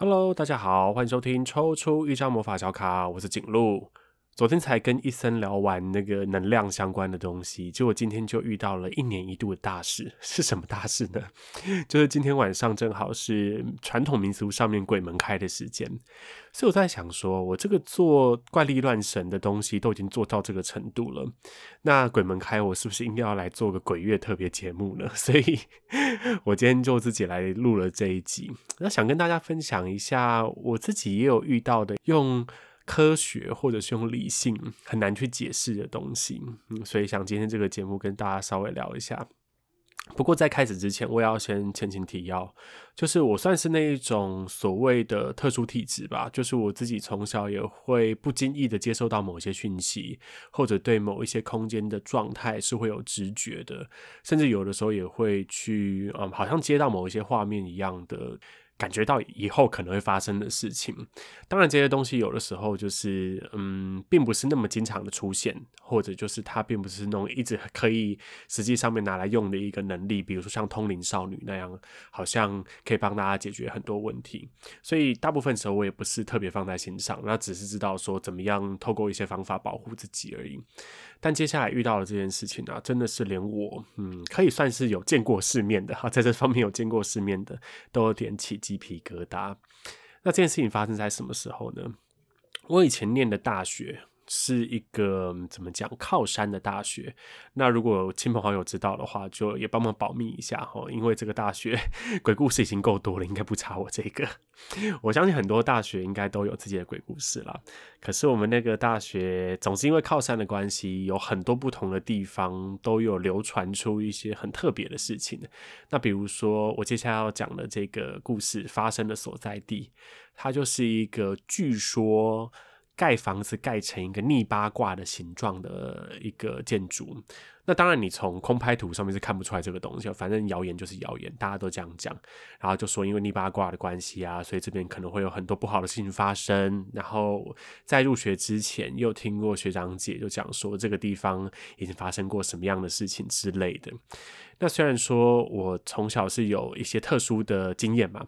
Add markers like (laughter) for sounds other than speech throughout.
Hello，大家好，欢迎收听抽出一张魔法小卡，我是景路。昨天才跟医生聊完那个能量相关的东西，结果今天就遇到了一年一度的大事，(laughs) 是什么大事呢？(laughs) 就是今天晚上正好是传统民俗上面鬼门开的时间，所以我在想说，我这个做怪力乱神的东西都已经做到这个程度了，那鬼门开我是不是应该要来做个鬼月特别节目呢？(laughs) 所以我今天就自己来录了这一集，那想跟大家分享一下我自己也有遇到的用。科学或者是用理性很难去解释的东西，所以想今天这个节目跟大家稍微聊一下。不过在开始之前，我也要先前情提要，就是我算是那一种所谓的特殊体质吧，就是我自己从小也会不经意的接受到某些讯息，或者对某一些空间的状态是会有直觉的，甚至有的时候也会去，嗯，好像接到某一些画面一样的。感觉到以后可能会发生的事情，当然这些东西有的时候就是，嗯，并不是那么经常的出现，或者就是它并不是那种一直可以实际上面拿来用的一个能力，比如说像通灵少女那样，好像可以帮大家解决很多问题。所以大部分时候我也不是特别放在心上，那只是知道说怎么样透过一些方法保护自己而已。但接下来遇到的这件事情啊，真的是连我，嗯，可以算是有见过世面的哈，在这方面有见过世面的，都有点起鸡皮疙瘩。那这件事情发生在什么时候呢？我以前念的大学。是一个怎么讲靠山的大学。那如果亲朋好友知道的话，就也帮忙保密一下哈，因为这个大学 (laughs) 鬼故事已经够多了，应该不差我这个。(laughs) 我相信很多大学应该都有自己的鬼故事啦。可是我们那个大学总是因为靠山的关系，有很多不同的地方都有流传出一些很特别的事情。那比如说我接下来要讲的这个故事发生的所在地，它就是一个据说。盖房子盖成一个逆八卦的形状的一个建筑，那当然你从空拍图上面是看不出来这个东西，反正谣言就是谣言，大家都这样讲，然后就说因为逆八卦的关系啊，所以这边可能会有很多不好的事情发生。然后在入学之前，又听过学长姐就讲说这个地方已经发生过什么样的事情之类的。那虽然说我从小是有一些特殊的经验嘛，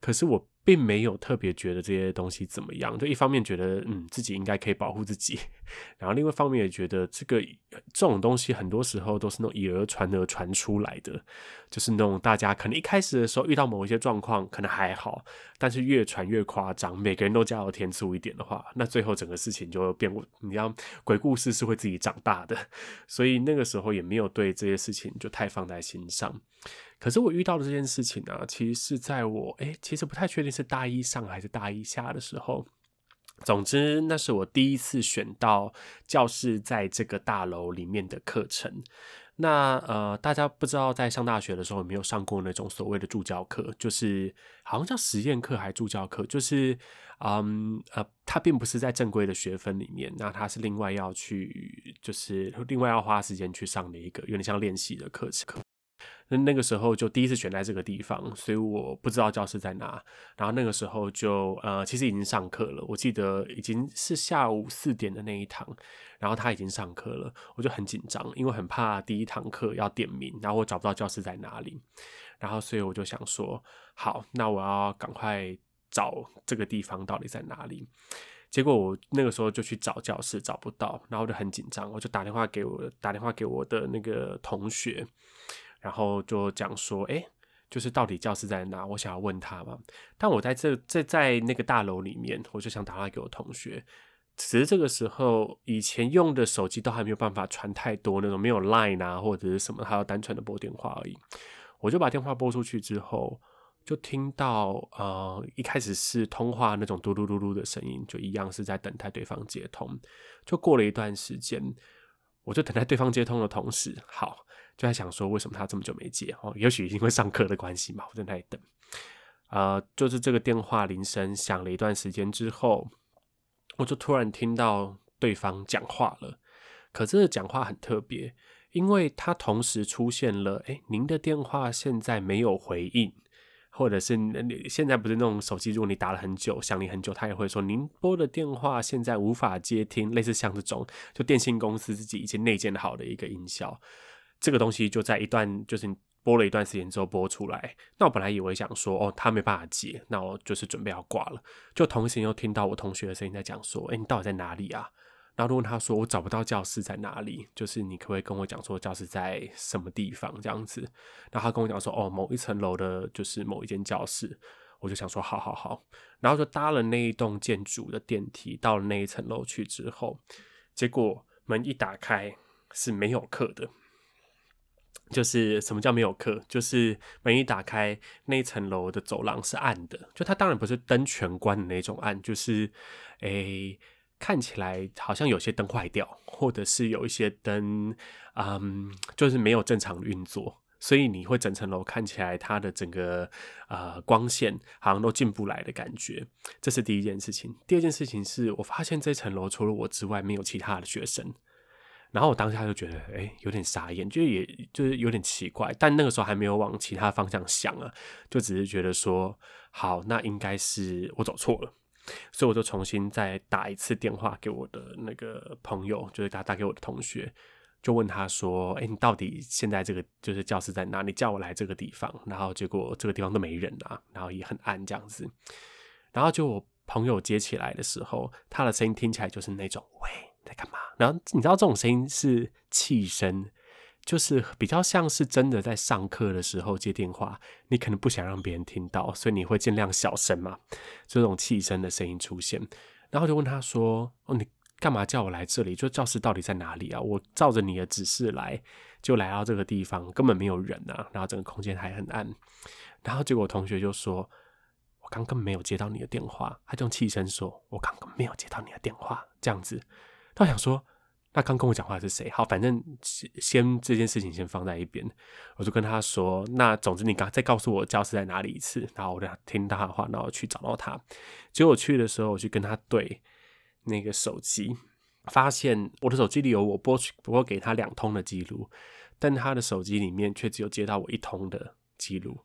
可是我。并没有特别觉得这些东西怎么样，就一方面觉得嗯自己应该可以保护自己，然后另外一方面也觉得这个这种东西很多时候都是那种以讹传讹传出来的，就是那种大家可能一开始的时候遇到某一些状况可能还好，但是越传越夸张，每个人都加油添醋一点的话，那最后整个事情就会变。你知道鬼故事是会自己长大的，(laughs) 所以那个时候也没有对这些事情就太放在心上。可是我遇到的这件事情呢、其实是在我诶、其实不太确定是大一上还是大一下的时候。总之，那是我第一次选到教室在这个大楼里面的课程。那呃，大家不知道在上大学的时候有没有上过那种所谓的助教课，就是好像叫实验课还是助教课，就是嗯呃，它并不是在正规的学分里面，那它是另外要去，就是另外要花时间去上的一个有点像练习的课程。那那个时候就第一次选在这个地方，所以我不知道教室在哪。然后那个时候就呃，其实已经上课了，我记得已经是下午四点的那一堂，然后他已经上课了，我就很紧张，因为很怕第一堂课要点名，然后我找不到教室在哪里。然后所以我就想说，好，那我要赶快找这个地方到底在哪里。结果我那个时候就去找教室，找不到，然后我就很紧张，我就打电话给我打电话给我的那个同学。然后就讲说，哎，就是到底教室在哪？我想要问他嘛。但我在这这在那个大楼里面，我就想打电话给我同学。其实这个时候，以前用的手机都还没有办法传太多那种，没有 Line 啊或者是什么，还要单纯的拨电话而已。我就把电话拨出去之后，就听到呃一开始是通话那种嘟嘟嘟嘟的声音，就一样是在等待对方接通。就过了一段时间，我就等待对方接通的同时，好。就在想说，为什么他这么久没接？哦，也许因为上课的关系嘛，我在那里等。呃，就是这个电话铃声响了一段时间之后，我就突然听到对方讲话了。可这个讲话很特别，因为他同时出现了，哎，您的电话现在没有回应，或者是你现在不是那种手机，如果你打了很久，响你很久，他也会说您拨的电话现在无法接听，类似像这种，就电信公司自己已经内建好的一个音效。这个东西就在一段就是播了一段时间之后播出来，那我本来以为想说，哦，他没办法接，那我就是准备要挂了。就同时又听到我同学的声音在讲说，哎，你到底在哪里啊？然后问他说，我找不到教室在哪里，就是你可不可以跟我讲说教室在什么地方这样子？然后他跟我讲说，哦，某一层楼的，就是某一间教室。我就想说，好好好，然后就搭了那一栋建筑的电梯到了那一层楼去之后，结果门一打开是没有课的。就是什么叫没有课？就是门一打开，那一层楼的走廊是暗的。就它当然不是灯全关的那种暗，就是诶、看起来好像有些灯坏掉，或者是有一些灯，嗯，就是没有正常运作，所以你会整层楼看起来它的整个呃光线好像都进不来的感觉。这是第一件事情。第二件事情是我发现这层楼除了我之外没有其他的学生。然后我当下就觉得，哎、有点傻眼，就也就是有点奇怪，但那个时候还没有往其他方向想啊，就只是觉得说，好，那应该是我走错了，所以我就重新再打一次电话给我的那个朋友，就是打打给我的同学，就问他说，哎、你到底现在这个就是教室在哪里？叫我来这个地方，然后结果这个地方都没人啊，然后也很暗这样子，然后就我朋友接起来的时候，他的声音听起来就是那种，喂。在干嘛？然后你知道这种声音是气声，就是比较像是真的在上课的时候接电话，你可能不想让别人听到，所以你会尽量小声嘛，这种气声的声音出现。然后就问他说：“哦，你干嘛叫我来这里？就教室到底在哪里啊？我照着你的指示来，就来到这个地方，根本没有人啊，然后整个空间还很暗。然后结果同学就说：我刚刚没有接到你的电话。他就用气声说：我刚刚没有接到你的电话，这样子。”他想说，那刚跟我讲话是谁？好，反正先这件事情先放在一边。我就跟他说，那总之你刚再告诉我教室在哪里一次，然后我就听他的话，然后去找到他。结果我去的时候，我去跟他对那个手机，发现我的手机里有我拨拨给他两通的记录，但他的手机里面却只有接到我一通的记录。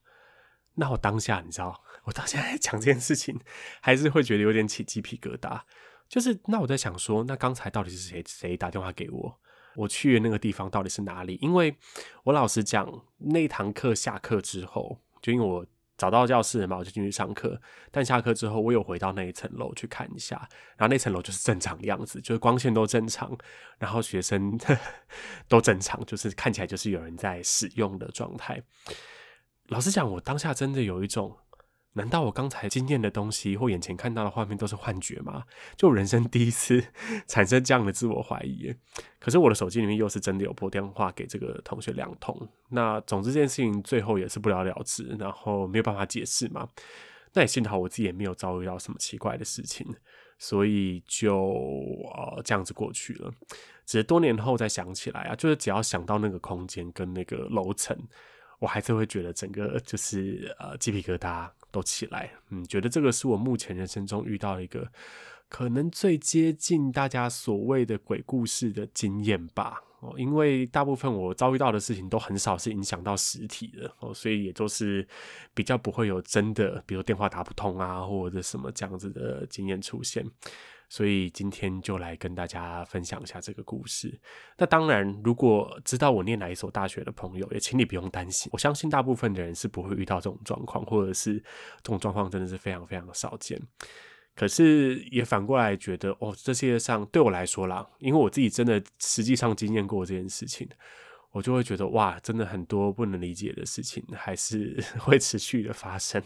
那我当下你知道，我到现在讲这件事情，还是会觉得有点起鸡皮疙瘩。就是那我在想说，那刚才到底是谁谁打电话给我？我去的那个地方到底是哪里？因为我老实讲，那堂课下课之后，就因为我找到教室了嘛，我就进去上课。但下课之后，我有回到那一层楼去看一下，然后那层楼就是正常的样子，就是光线都正常，然后学生 (laughs) 都正常，就是看起来就是有人在使用的状态。老实讲，我当下真的有一种。难道我刚才经验的东西或眼前看到的画面都是幻觉吗？就人生第一次 (laughs) 产生这样的自我怀疑。可是我的手机里面又是真的有拨电话给这个同学两通。那总之这件事情最后也是不了了之，然后没有办法解释嘛。那也幸好我自己也没有遭遇到什么奇怪的事情，所以就呃这样子过去了。只是多年后再想起来啊，就是只要想到那个空间跟那个楼层，我还是会觉得整个就是呃鸡皮疙瘩。都起来，嗯，觉得这个是我目前人生中遇到一个可能最接近大家所谓的鬼故事的经验吧。哦，因为大部分我遭遇到的事情都很少是影响到实体的哦，所以也就是比较不会有真的，比如电话打不通啊，或者什么这样子的经验出现。所以今天就来跟大家分享一下这个故事。那当然，如果知道我念哪一所大学的朋友，也请你不用担心。我相信大部分的人是不会遇到这种状况，或者是这种状况真的是非常非常的少见。可是也反过来觉得，哦，这世界上对我来说啦，因为我自己真的实际上经验过这件事情，我就会觉得哇，真的很多不能理解的事情还是 (laughs) 会持续的发生。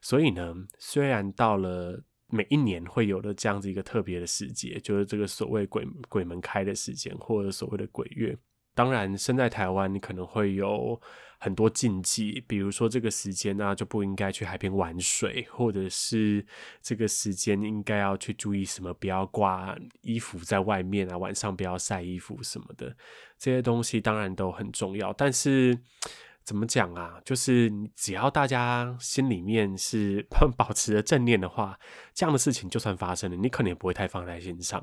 所以呢，虽然到了。每一年会有的这样子一个特别的时节，就是这个所谓鬼鬼门开的时间，或者所谓的鬼月。当然，身在台湾，可能会有很多禁忌，比如说这个时间呢、啊、就不应该去海边玩水，或者是这个时间应该要去注意什么，不要挂衣服在外面啊，晚上不要晒衣服什么的，这些东西当然都很重要，但是。怎么讲啊？就是只要大家心里面是 (laughs) 保持着正念的话，这样的事情就算发生了，你可能也不会太放在心上。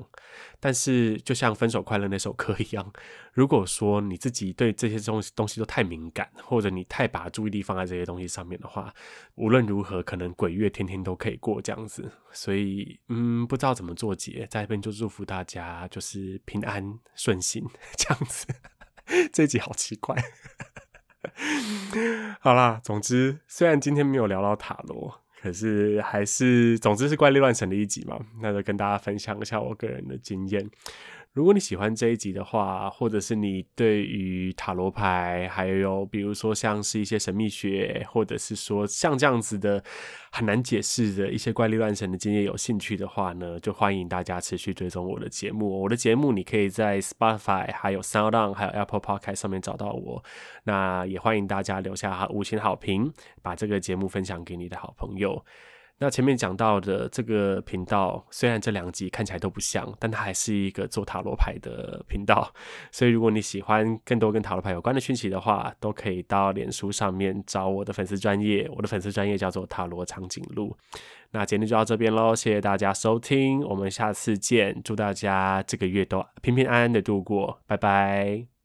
但是，就像《分手快乐》那首歌一样，如果说你自己对这些东西东西都太敏感，或者你太把注意力放在这些东西上面的话，无论如何，可能鬼月天天都可以过这样子。所以，嗯，不知道怎么做结，在这边就祝福大家就是平安顺心 (laughs) 这样子。(laughs) 这一集好奇怪。(laughs) 好啦，总之虽然今天没有聊到塔罗，可是还是，总之是怪力乱神的一集嘛，那就跟大家分享一下我个人的经验。如果你喜欢这一集的话，或者是你对于塔罗牌，还有比如说像是一些神秘学，或者是说像这样子的很难解释的一些怪力乱神的经验有兴趣的话呢，就欢迎大家持续追踪我的节目。我的节目你可以在 Spotify、还有 SoundOn、还有 Apple Podcast 上面找到我。那也欢迎大家留下五星好评，把这个节目分享给你的好朋友。那前面讲到的这个频道，虽然这两集看起来都不像，但它还是一个做塔罗牌的频道。所以如果你喜欢更多跟塔罗牌有关的讯息的话，都可以到脸书上面找我的粉丝专业。我的粉丝专业叫做塔罗长颈鹿。那今天就到这边喽，谢谢大家收听，我们下次见。祝大家这个月都平平安安的度过，拜拜。